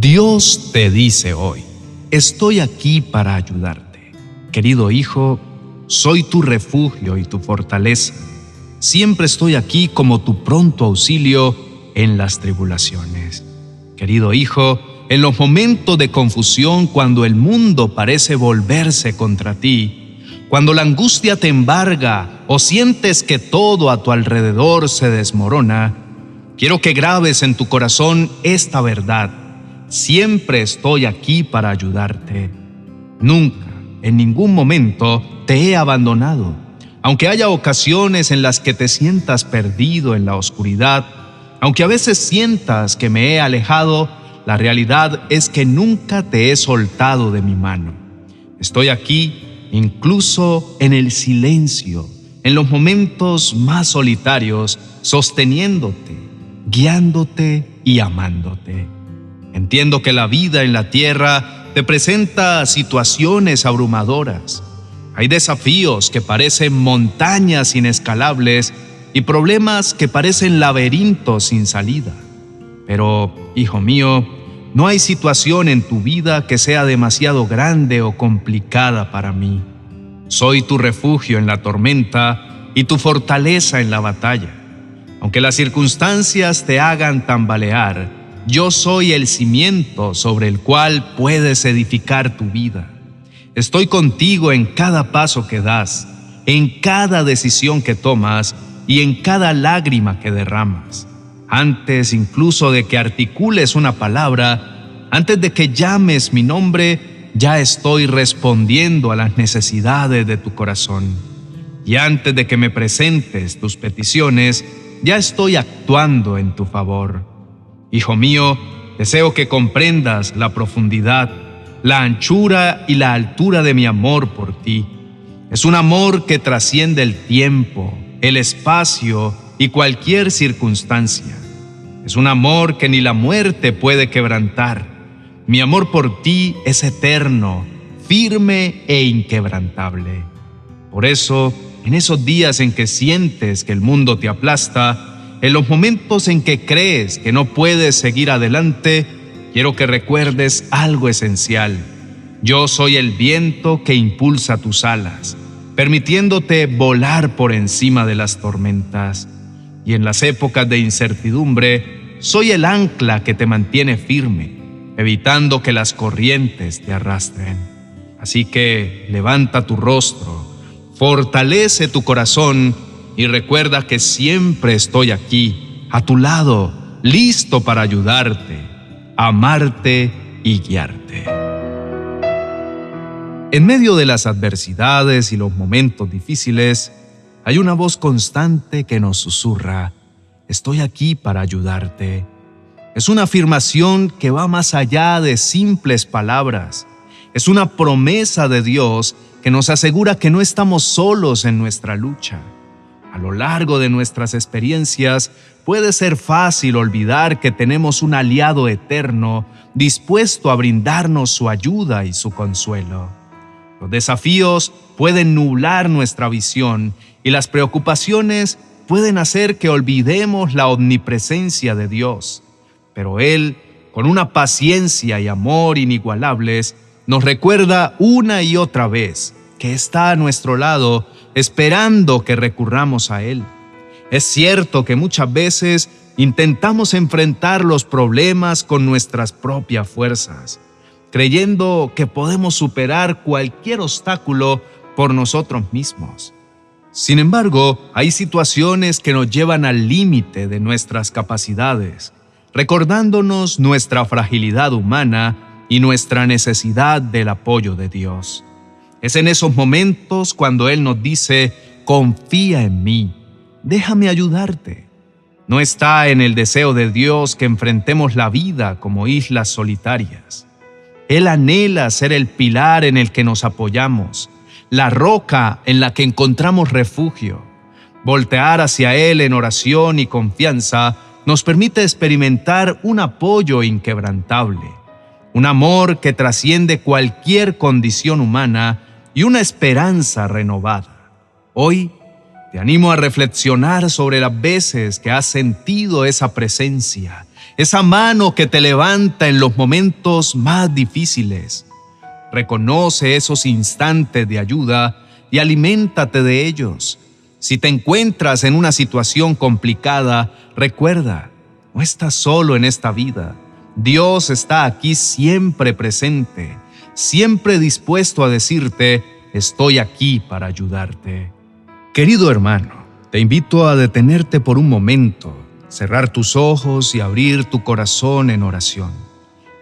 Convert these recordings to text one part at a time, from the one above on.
Dios te dice hoy, estoy aquí para ayudarte. Querido hijo, soy tu refugio y tu fortaleza. Siempre estoy aquí como tu pronto auxilio en las tribulaciones. Querido hijo, en los momentos de confusión, cuando el mundo parece volverse contra ti, cuando la angustia te embarga o sientes que todo a tu alrededor se desmorona, quiero que grabes en tu corazón esta verdad. Siempre estoy aquí para ayudarte. Nunca, en ningún momento, te he abandonado. Aunque haya ocasiones en las que te sientas perdido en la oscuridad, aunque a veces sientas que me he alejado, la realidad es que nunca te he soltado de mi mano. Estoy aquí incluso en el silencio, en los momentos más solitarios, sosteniéndote, guiándote y amándote. Entiendo que la vida en la tierra te presenta situaciones abrumadoras. Hay desafíos que parecen montañas inescalables y problemas que parecen laberintos sin salida. Pero, hijo mío, no hay situación en tu vida que sea demasiado grande o complicada para mí. Soy tu refugio en la tormenta y tu fortaleza en la batalla. Aunque las circunstancias te hagan tambalear, yo soy el cimiento sobre el cual puedes edificar tu vida. Estoy contigo en cada paso que das, en cada decisión que tomas y en cada lágrima que derramas. Antes incluso de que articules una palabra, antes de que llames mi nombre, ya estoy respondiendo a las necesidades de tu corazón. Y antes de que me presentes tus peticiones, ya estoy actuando en tu favor. Hijo mío, deseo que comprendas la profundidad, la anchura y la altura de mi amor por ti. Es un amor que trasciende el tiempo, el espacio y cualquier circunstancia. Es un amor que ni la muerte puede quebrantar. Mi amor por ti es eterno, firme e inquebrantable. Por eso, en esos días en que sientes que el mundo te aplasta, en los momentos en que crees que no puedes seguir adelante, quiero que recuerdes algo esencial. Yo soy el viento que impulsa tus alas, permitiéndote volar por encima de las tormentas y en las épocas de incertidumbre soy el ancla que te mantiene firme, evitando que las corrientes te arrastren. Así que levanta tu rostro, fortalece tu corazón y recuerda que siempre estoy aquí, a tu lado, listo para ayudarte, amarte y guiarte. En medio de las adversidades y los momentos difíciles, hay una voz constante que nos susurra, estoy aquí para ayudarte. Es una afirmación que va más allá de simples palabras. Es una promesa de Dios que nos asegura que no estamos solos en nuestra lucha. A lo largo de nuestras experiencias puede ser fácil olvidar que tenemos un aliado eterno dispuesto a brindarnos su ayuda y su consuelo. Los desafíos pueden nublar nuestra visión y las preocupaciones pueden hacer que olvidemos la omnipresencia de Dios. Pero Él, con una paciencia y amor inigualables, nos recuerda una y otra vez que está a nuestro lado esperando que recurramos a Él. Es cierto que muchas veces intentamos enfrentar los problemas con nuestras propias fuerzas, creyendo que podemos superar cualquier obstáculo por nosotros mismos. Sin embargo, hay situaciones que nos llevan al límite de nuestras capacidades, recordándonos nuestra fragilidad humana y nuestra necesidad del apoyo de Dios. Es en esos momentos cuando Él nos dice, confía en mí, déjame ayudarte. No está en el deseo de Dios que enfrentemos la vida como islas solitarias. Él anhela ser el pilar en el que nos apoyamos, la roca en la que encontramos refugio. Voltear hacia Él en oración y confianza nos permite experimentar un apoyo inquebrantable, un amor que trasciende cualquier condición humana y una esperanza renovada. Hoy te animo a reflexionar sobre las veces que has sentido esa presencia, esa mano que te levanta en los momentos más difíciles. Reconoce esos instantes de ayuda y aliméntate de ellos. Si te encuentras en una situación complicada, recuerda, no estás solo en esta vida. Dios está aquí siempre presente, siempre dispuesto a decirte, estoy aquí para ayudarte. Querido hermano, te invito a detenerte por un momento, cerrar tus ojos y abrir tu corazón en oración.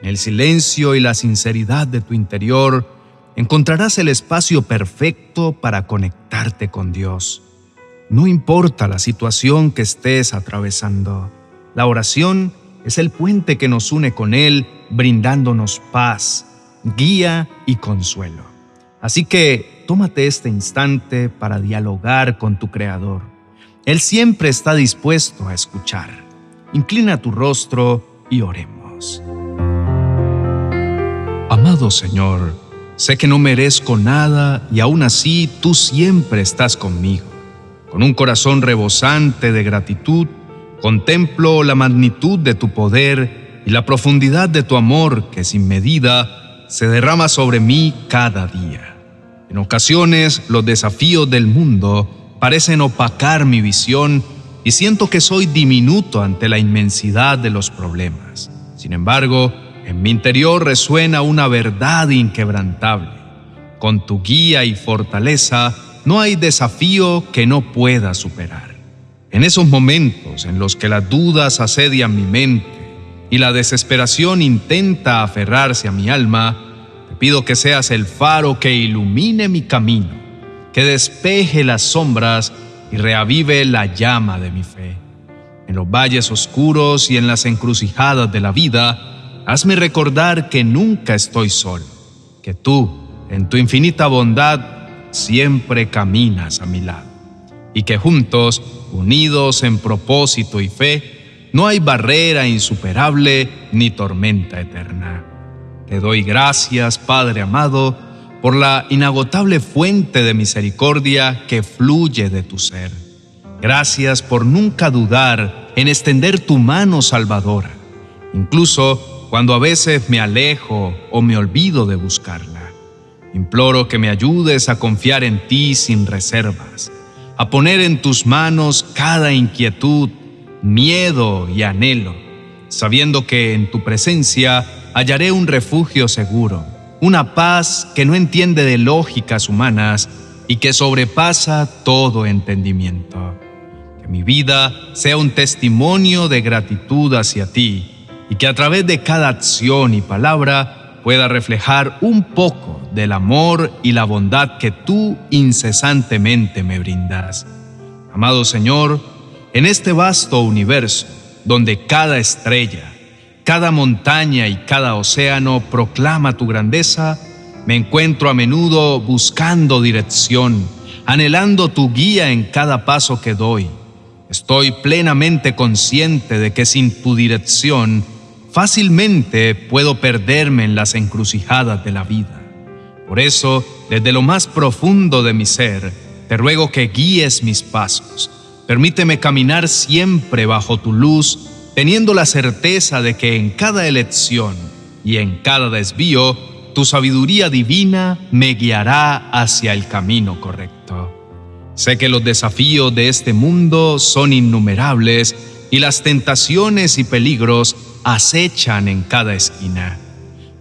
En el silencio y la sinceridad de tu interior, encontrarás el espacio perfecto para conectarte con Dios. No importa la situación que estés atravesando, la oración es el puente que nos une con Él, brindándonos paz, guía y consuelo. Así que tómate este instante para dialogar con tu Creador. Él siempre está dispuesto a escuchar. Inclina tu rostro y oremos. Amado Señor, Sé que no merezco nada y aún así tú siempre estás conmigo. Con un corazón rebosante de gratitud, contemplo la magnitud de tu poder y la profundidad de tu amor que sin medida se derrama sobre mí cada día. En ocasiones los desafíos del mundo parecen opacar mi visión y siento que soy diminuto ante la inmensidad de los problemas. Sin embargo, en mi interior resuena una verdad inquebrantable. Con tu guía y fortaleza no hay desafío que no pueda superar. En esos momentos en los que las dudas asedian mi mente y la desesperación intenta aferrarse a mi alma, te pido que seas el faro que ilumine mi camino, que despeje las sombras y reavive la llama de mi fe. En los valles oscuros y en las encrucijadas de la vida, Hazme recordar que nunca estoy solo, que tú, en tu infinita bondad, siempre caminas a mi lado, y que juntos, unidos en propósito y fe, no hay barrera insuperable ni tormenta eterna. Te doy gracias, Padre amado, por la inagotable fuente de misericordia que fluye de tu ser. Gracias por nunca dudar en extender tu mano salvadora, incluso cuando a veces me alejo o me olvido de buscarla. Imploro que me ayudes a confiar en ti sin reservas, a poner en tus manos cada inquietud, miedo y anhelo, sabiendo que en tu presencia hallaré un refugio seguro, una paz que no entiende de lógicas humanas y que sobrepasa todo entendimiento. Que mi vida sea un testimonio de gratitud hacia ti y que a través de cada acción y palabra pueda reflejar un poco del amor y la bondad que tú incesantemente me brindas. Amado Señor, en este vasto universo, donde cada estrella, cada montaña y cada océano proclama tu grandeza, me encuentro a menudo buscando dirección, anhelando tu guía en cada paso que doy. Estoy plenamente consciente de que sin tu dirección fácilmente puedo perderme en las encrucijadas de la vida. Por eso, desde lo más profundo de mi ser, te ruego que guíes mis pasos. Permíteme caminar siempre bajo tu luz, teniendo la certeza de que en cada elección y en cada desvío, tu sabiduría divina me guiará hacia el camino correcto. Sé que los desafíos de este mundo son innumerables y las tentaciones y peligros acechan en cada esquina.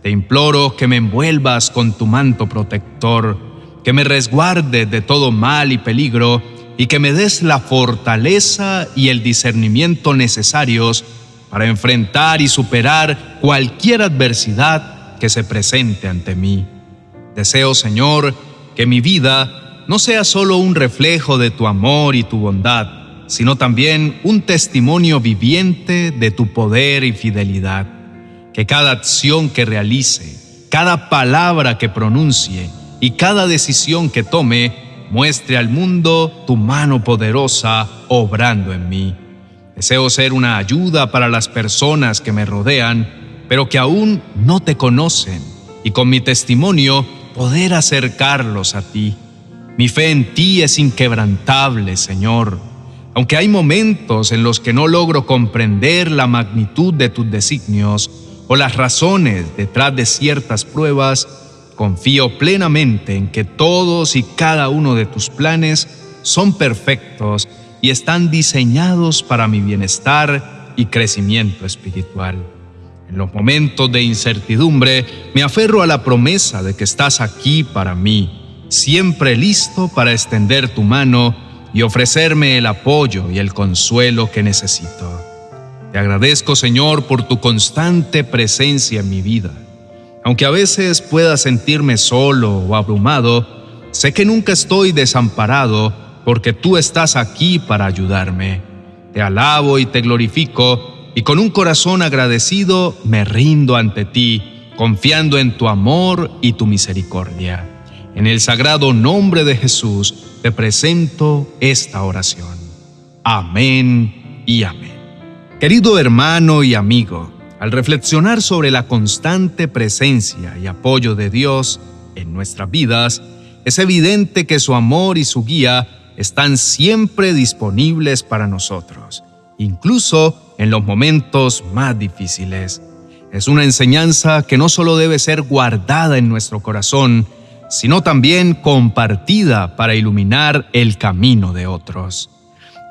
Te imploro que me envuelvas con tu manto protector, que me resguardes de todo mal y peligro y que me des la fortaleza y el discernimiento necesarios para enfrentar y superar cualquier adversidad que se presente ante mí. Deseo, Señor, que mi vida no sea solo un reflejo de tu amor y tu bondad, sino también un testimonio viviente de tu poder y fidelidad. Que cada acción que realice, cada palabra que pronuncie y cada decisión que tome muestre al mundo tu mano poderosa obrando en mí. Deseo ser una ayuda para las personas que me rodean, pero que aún no te conocen, y con mi testimonio poder acercarlos a ti. Mi fe en ti es inquebrantable, Señor Aunque hay momentos en los que no logro comprender la magnitud de tus designios o las razones detrás de ciertas pruebas, confío plenamente en que todos y cada uno de tus planes son perfectos y están diseñados para mi bienestar y crecimiento espiritual. En los momentos de incertidumbre me aferro a la promesa de que estás aquí para mí, siempre listo para extender tu mano y ofrecerme el apoyo y el consuelo que necesito. Te agradezco, Señor, por tu constante presencia en mi vida. Aunque a veces pueda sentirme solo o abrumado, sé que nunca estoy desamparado porque tú estás aquí para ayudarme. Te alabo y te glorifico y con un corazón agradecido me rindo ante ti, confiando en tu amor y tu misericordia. En el sagrado nombre de Jesús te presento esta oración. Amén y amén. Querido hermano y amigo, al reflexionar sobre la constante presencia y apoyo de Dios en nuestras vidas, es evidente que su amor y su guía están siempre disponibles para nosotros, incluso en los momentos más difíciles. Es una enseñanza que no solo debe ser guardada en nuestro corazón, sino también compartida para iluminar el camino de otros.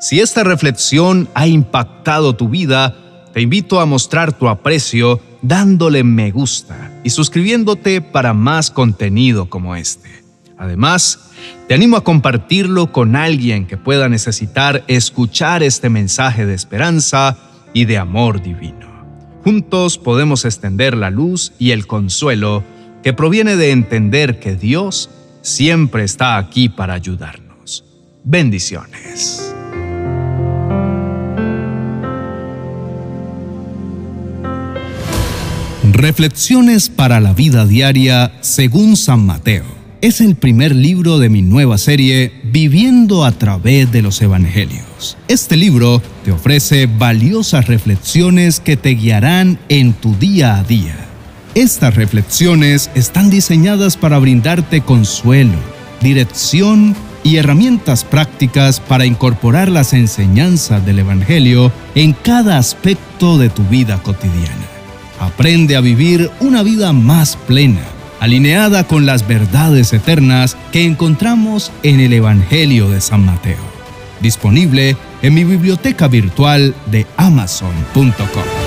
Si esta reflexión ha impactado tu vida, te invito a mostrar tu aprecio dándole me gusta y suscribiéndote para más contenido como este. Además, te animo a compartirlo con alguien que pueda necesitar escuchar este mensaje de esperanza y de amor divino. Juntos podemos extender la luz y el consuelo que proviene de entender que Dios siempre está aquí para ayudarnos. Bendiciones. Reflexiones para la vida diaria según San Mateo es el primer libro de mi nueva serie Viviendo a través de los Evangelios. Este libro te ofrece valiosas reflexiones que te guiarán en tu día a día. Estas reflexiones están diseñadas para brindarte consuelo, dirección y herramientas prácticas para incorporar las enseñanzas del Evangelio en cada aspecto de tu vida cotidiana. Aprende a vivir una vida más plena alineada con las verdades eternas que encontramos en el Evangelio de San Mateo. Disponible en mi biblioteca virtual de amazon.com.